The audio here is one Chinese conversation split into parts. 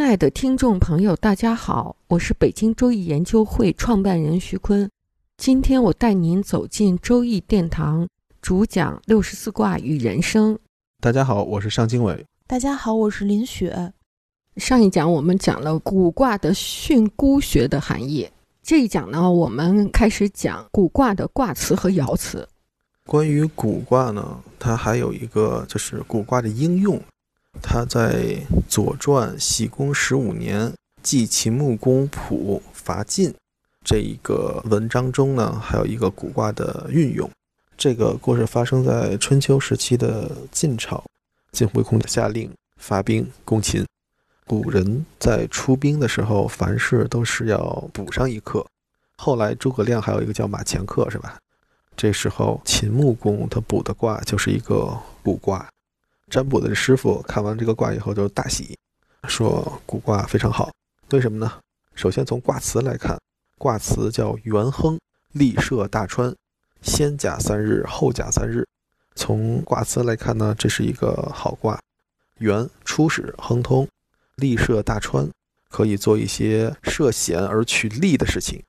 亲爱的听众朋友，大家好，我是北京周易研究会创办人徐坤。今天我带您走进周易殿堂，主讲六十四卦与人生。大家好，我是尚经纬。大家好，我是林雪。上一讲我们讲了古卦的训诂学的含义，这一讲呢，我们开始讲古卦的卦辞和爻辞。关于古卦呢，它还有一个就是古卦的应用。他在《左传》喜公十五年祭秦穆公普伐晋这一个文章中呢，还有一个古卦的运用。这个故事发生在春秋时期的晋朝，晋惠公下令发兵攻秦。古人在出兵的时候，凡事都是要补上一课。后来诸葛亮还有一个叫马前课，是吧？这时候秦穆公他补的卦就是一个卜卦。占卜的师傅看完这个卦以后就大喜，说古卦非常好。为什么呢？首先从卦辞来看，卦辞叫元亨，利涉大川，先甲三日，后甲三日。从卦辞来看呢，这是一个好卦。元初始亨通，利涉大川，可以做一些涉险而取利的事情。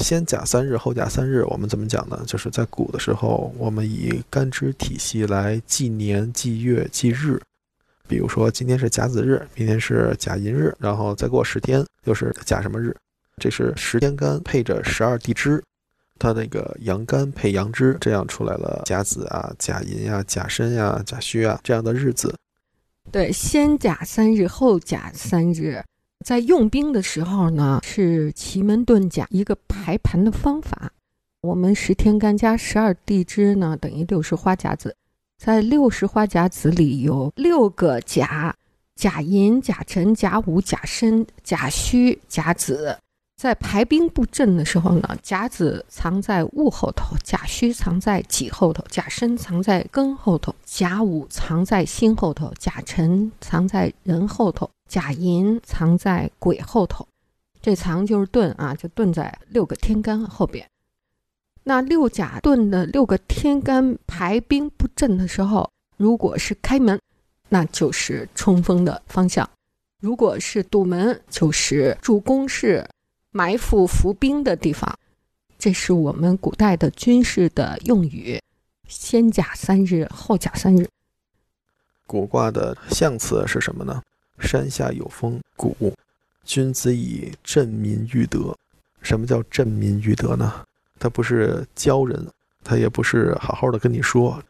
先甲三日，后甲三日，我们怎么讲呢？就是在古的时候，我们以干支体系来纪年、纪月、纪日。比如说，今天是甲子日，明天是甲寅日，然后再过十天又是甲什么日？这是十天干配着十二地支，它那个阳干配阳支，这样出来了甲子啊、甲寅呀、甲申呀、甲戌啊这样的日子。对，先甲三日，后甲三日。在用兵的时候呢，是奇门遁甲一个排盘的方法。我们十天干加十二地支呢，等于六十花甲子。在六十花甲子里有六个甲：甲寅、甲辰、甲午、甲申、甲戌、甲子。在排兵布阵的时候呢，甲子藏在戊后头，甲戌藏在己后头，甲申藏在庚后头，甲午藏在辛后头，甲辰藏在壬后头。甲寅藏在癸后头，这藏就是遁啊，就遁在六个天干后边。那六甲遁的六个天干排兵布阵的时候，如果是开门，那就是冲锋的方向；如果是堵门，就是筑工事、埋伏伏兵的地方。这是我们古代的军事的用语：先甲三日，后甲三日。古卦的象辞是什么呢？山下有风，谷。君子以振民育德。什么叫振民育德呢？他不是教人，他也不是好好的跟你说。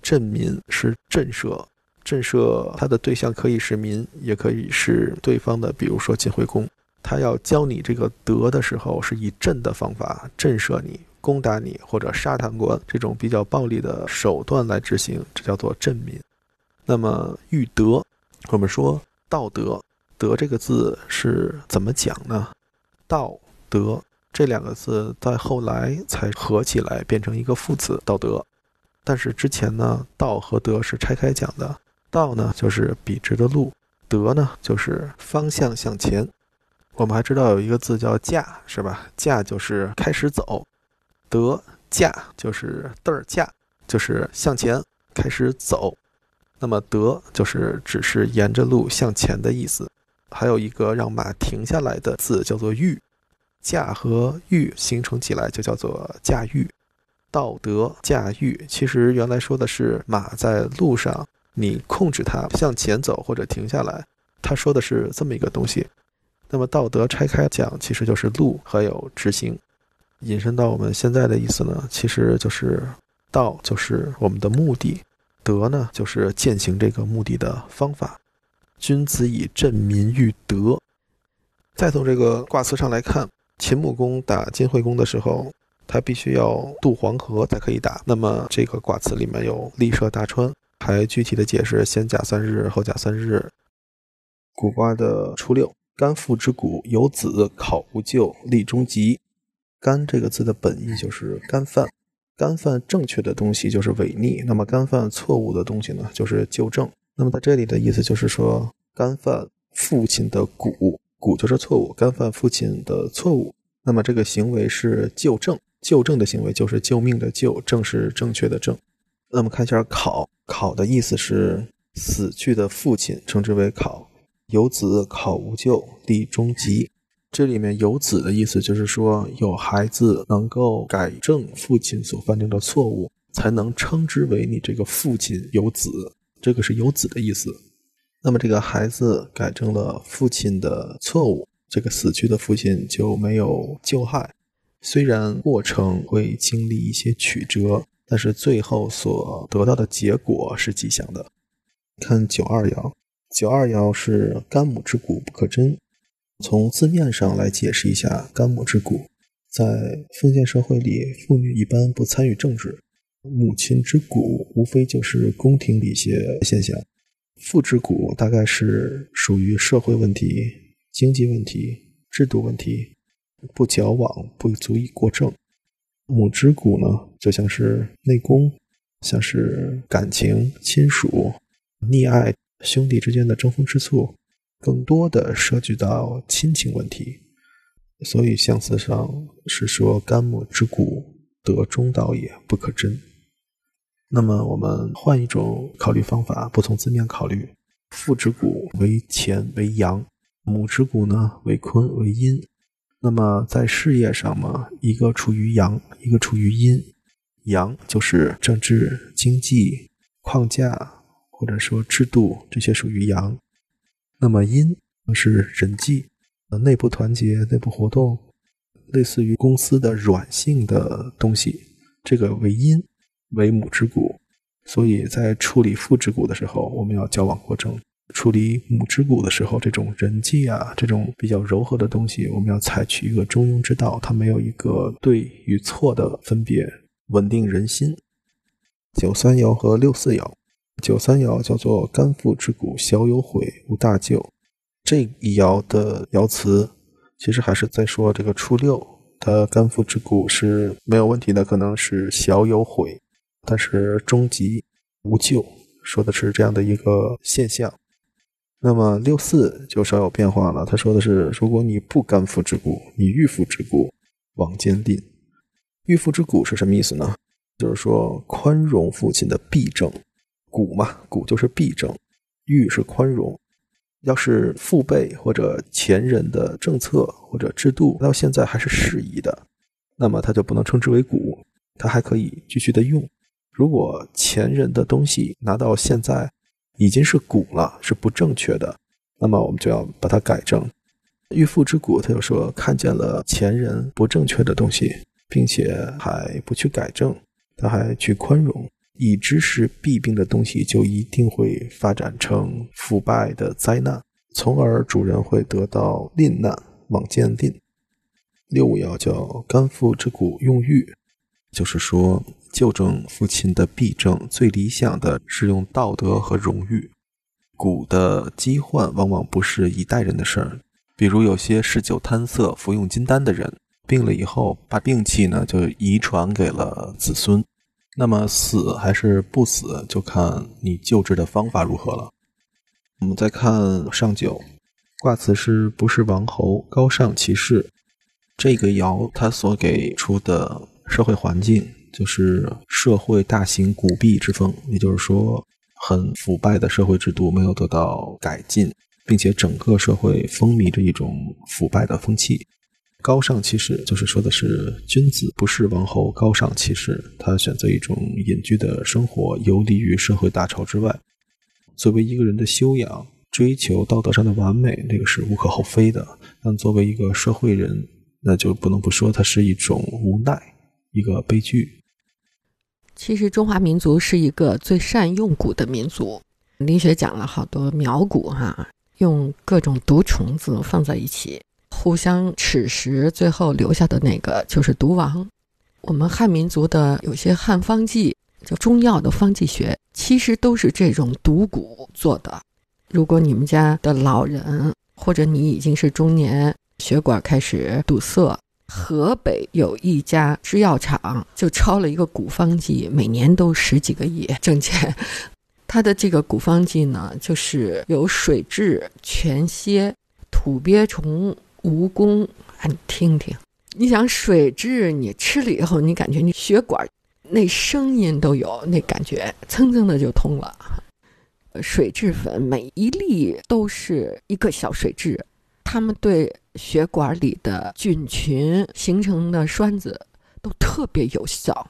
振民是震慑，震慑他的对象可以是民，也可以是对方的，比如说晋惠公。他要教你这个德的时候，是以震的方法震慑你、攻打你，或者杀贪官这种比较暴力的手段来执行，这叫做震民。那么育德，我们说。道德，德这个字是怎么讲呢？道德这两个字在后来才合起来变成一个副词，道德。但是之前呢，道和德是拆开讲的。道呢就是笔直的路，德呢就是方向向前。我们还知道有一个字叫驾，是吧？驾就是开始走，德驾就是嘚儿驾，就是向前开始走。那么德就是只是沿着路向前的意思，还有一个让马停下来的字叫做御，驾和驭形成起来就叫做驾驭。道德驾驭其实原来说的是马在路上，你控制它向前走或者停下来，他说的是这么一个东西。那么道德拆开讲，其实就是路还有执行。引申到我们现在的意思呢，其实就是道就是我们的目的。德呢，就是践行这个目的的方法。君子以振民育德。再从这个卦辞上来看，秦穆公打晋惠公的时候，他必须要渡黄河才可以打。那么这个卦辞里面有利涉大川，还具体的解释先甲三日，后甲三日。古卦的初六，肝父之谷，有子，考无咎，立中吉。肝这个字的本意就是干饭，干犯正确的东西就是违逆，那么干犯错误的东西呢，就是纠正。那么在这里的意思就是说，干犯父亲的谷，谷就是错误，干犯父亲的错误。那么这个行为是纠正，纠正的行为就是救命的救，正是正确的正。那么看一下考，考的意思是死去的父亲，称之为考。有子考无咎，立中极。这里面有子的意思就是说，有孩子能够改正父亲所犯定的错误，才能称之为你这个父亲有子。这个是有子的意思，那么这个孩子改正了父亲的错误，这个死去的父亲就没有救害。虽然过程会经历一些曲折，但是最后所得到的结果是吉祥的。看九二爻，九二爻是干母之骨不可贞。从字面上来解释一下，干母之骨，在封建社会里，妇女一般不参与政治。母亲之骨无非就是宫廷里一些现象，父之骨大概是属于社会问题、经济问题、制度问题，不矫枉不足以过正。母之骨呢，就像是内功，像是感情、亲属、溺爱、兄弟之间的争风吃醋，更多的涉及到亲情问题。所以相辞上是说干母之骨得中道也，不可贞。那么我们换一种考虑方法，不从字面考虑，父之骨为乾为阳，母之骨呢为坤为阴。那么在事业上嘛，一个处于阳，一个处于阴。阳就是政治、经济框架或者说制度，这些属于阳。那么阴是人际、呃内部团结、内部活动，类似于公司的软性的东西，这个为阴。为母之骨，所以在处理父之骨的时候，我们要矫枉过正；处理母之骨的时候，这种人际啊，这种比较柔和的东西，我们要采取一个中庸之道，它没有一个对与错的分别，稳定人心。九三爻和六四爻，九三爻叫做“肝父之谷，小有悔，无大咎”。这一爻的爻辞，其实还是在说这个初六，他肝父之谷是没有问题的，可能是小有悔。但是终极无救，说的是这样的一个现象。那么六四就稍有变化了，他说的是：如果你不甘父之谷，你欲父之谷，往坚定。欲父之谷是什么意思呢？就是说宽容父亲的弊政，骨嘛，骨就是必正，欲是宽容。要是父辈或者前人的政策或者制度到现在还是适宜的，那么它就不能称之为骨，它还可以继续的用。如果前人的东西拿到现在已经是古了，是不正确的，那么我们就要把它改正。欲父之古，他就说看见了前人不正确的东西，并且还不去改正，他还去宽容，已知是弊病的东西，就一定会发展成腐败的灾难，从而主人会得到吝难，往见吝。六五爻叫肝父之骨用欲，就是说。纠正父亲的弊症，最理想的是用道德和荣誉。谷的疾患往往不是一代人的事儿，比如有些嗜酒贪色、服用金丹的人，病了以后，把病气呢就遗传给了子孙。那么死还是不死，就看你救治的方法如何了。我们再看上九，卦辞是不是王侯高尚其士？这个爻它所给出的社会环境。就是社会大行古弊之风，也就是说，很腐败的社会制度没有得到改进，并且整个社会风靡着一种腐败的风气。高尚其实，就是说的是君子不是王侯，高尚其实，他选择一种隐居的生活，游离于社会大潮之外。作为一个人的修养，追求道德上的完美，这个是无可厚非的。但作为一个社会人，那就不能不说，它是一种无奈，一个悲剧。其实中华民族是一个最善用蛊的民族。林雪讲了好多苗蛊哈，用各种毒虫子放在一起，互相吃食，最后留下的那个就是毒王。我们汉民族的有些汉方剂，就中药的方剂学，其实都是这种毒蛊做的。如果你们家的老人，或者你已经是中年，血管开始堵塞，河北有一家制药厂就抄了一个古方剂，每年都十几个亿挣钱。它的这个古方剂呢，就是有水蛭、全蝎、土鳖虫、蜈蚣啊。你听听，你想水蛭，你吃了以后，你感觉你血管那声音都有，那感觉蹭蹭的就通了。水蛭粉每一粒都是一个小水蛭，它们对血管里的菌群形成的栓子都特别有效。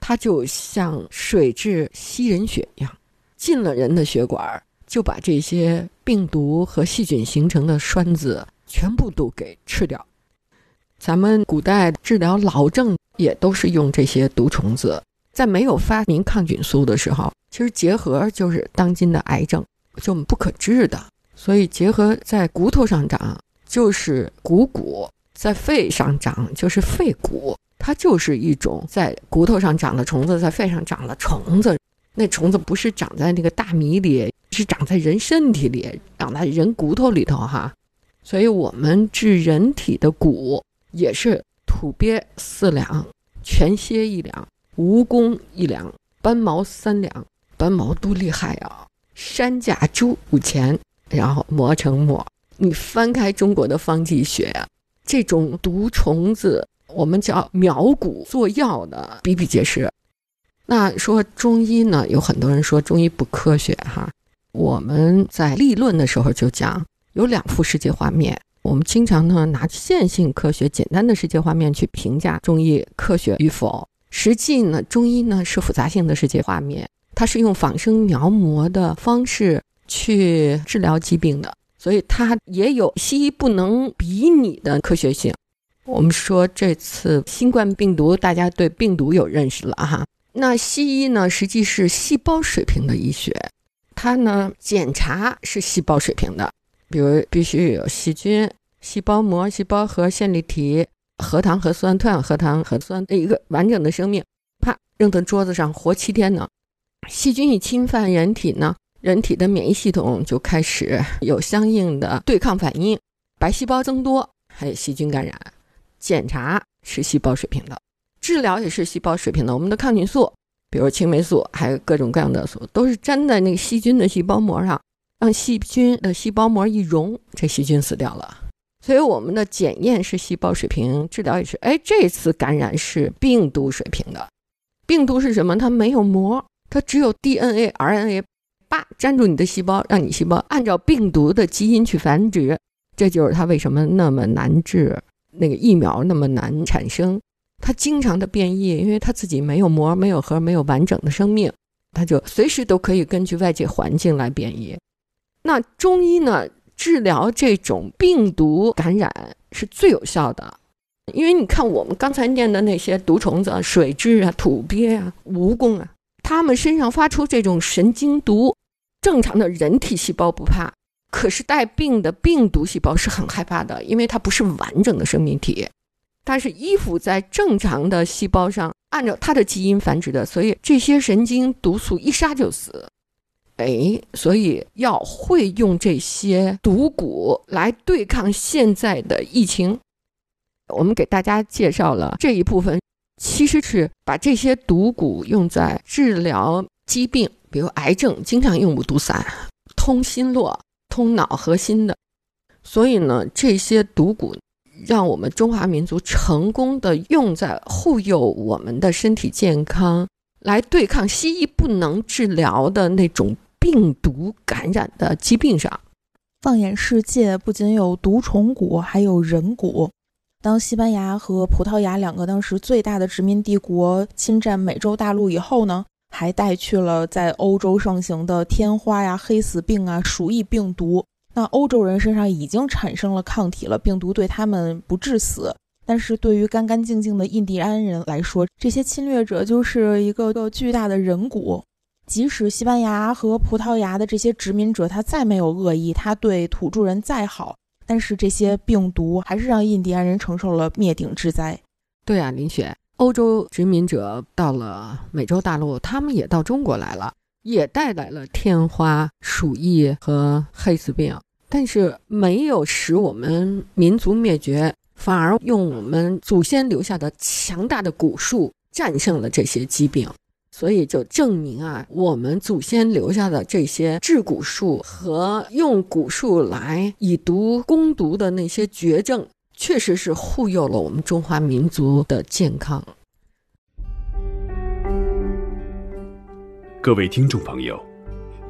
它就像水蛭吸人血一样，进了人的血管，就把这些病毒和细菌形成的栓子全部都给吃掉。咱们古代治疗老症也都是用这些毒虫子。在没有发明抗菌素的时候，其实结核就是当今的癌症，就不可治的。所以结核在骨头上长就是股骨蛊，在肺上长就是肺骨。它就是一种在骨头上长的虫子，在肺上长了虫子。那虫子不是长在那个大米里，是长在人身体里，长在人骨头里头哈。所以我们治人体的蛊也是土鳖四两，全蝎一两。蜈蚣一两，斑毛三两，斑毛多厉害啊！山甲猪五钱，然后磨成末。你翻开中国的方剂学呀，这种毒虫子，我们叫苗蛊做药的比比皆是。那说中医呢，有很多人说中医不科学哈。我们在立论的时候就讲，有两幅世界画面。我们经常呢拿线性科学、简单的世界画面去评价中医科学与否。实际呢，中医呢是复杂性的世界画面，它是用仿生描摹的方式去治疗疾病的，所以它也有西医不能比拟的科学性。我们说这次新冠病毒，大家对病毒有认识了哈。那西医呢，实际是细胞水平的医学，它呢检查是细胞水平的，比如必须有细菌、细胞膜、细胞核、线粒体。核糖核酸、脱氧核糖核酸的一个完整的生命，啪扔到桌子上活七天呢。细菌一侵犯人体呢，人体的免疫系统就开始有相应的对抗反应，白细胞增多，还有细菌感染。检查是细胞水平的，治疗也是细胞水平的。我们的抗菌素，比如青霉素，还有各种各样的素，都是粘在那个细菌的细胞膜上，让细菌的细胞膜一溶，这细菌死掉了。所以我们的检验是细胞水平，治疗也是。哎，这次感染是病毒水平的。病毒是什么？它没有膜，它只有 DNA、RNA，叭粘住你的细胞，让你细胞按照病毒的基因去繁殖。这就是它为什么那么难治，那个疫苗那么难产生。它经常的变异，因为它自己没有膜、没有核、没有完整的生命，它就随时都可以根据外界环境来变异。那中医呢？治疗这种病毒感染是最有效的，因为你看我们刚才念的那些毒虫子、水蛭啊、土鳖啊、蜈蚣啊，它们身上发出这种神经毒，正常的人体细胞不怕，可是带病的病毒细胞是很害怕的，因为它不是完整的生命体，它是依附在正常的细胞上，按照它的基因繁殖的，所以这些神经毒素一杀就死。哎，所以要会用这些毒蛊来对抗现在的疫情。我们给大家介绍了这一部分，其实是把这些毒蛊用在治疗疾病，比如癌症，经常用五毒散，通心络、通脑核心的。所以呢，这些毒蛊让我们中华民族成功的用在护佑我们的身体健康，来对抗西医不能治疗的那种。病毒感染的疾病上，放眼世界，不仅有毒虫蛊，还有人蛊。当西班牙和葡萄牙两个当时最大的殖民帝国侵占美洲大陆以后呢，还带去了在欧洲盛行的天花呀、黑死病啊、鼠疫病毒。那欧洲人身上已经产生了抗体了，病毒对他们不致死，但是对于干干净净的印第安人来说，这些侵略者就是一个个巨大的人蛊。即使西班牙和葡萄牙的这些殖民者他再没有恶意，他对土著人再好，但是这些病毒还是让印第安人承受了灭顶之灾。对啊，林雪，欧洲殖民者到了美洲大陆，他们也到中国来了，也带来了天花、鼠疫和黑死病，但是没有使我们民族灭绝，反而用我们祖先留下的强大的古树战胜了这些疾病。所以就证明啊，我们祖先留下的这些治蛊术和用蛊术来以毒攻毒的那些绝症。确实是护佑了我们中华民族的健康。各位听众朋友，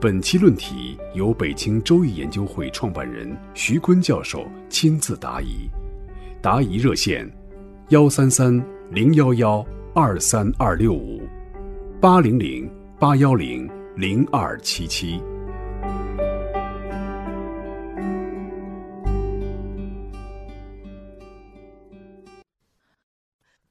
本期论题由北京周易研究会创办人徐坤教授亲自答疑，答疑热线：幺三三零幺幺二三二六五八零零八幺零零二七七。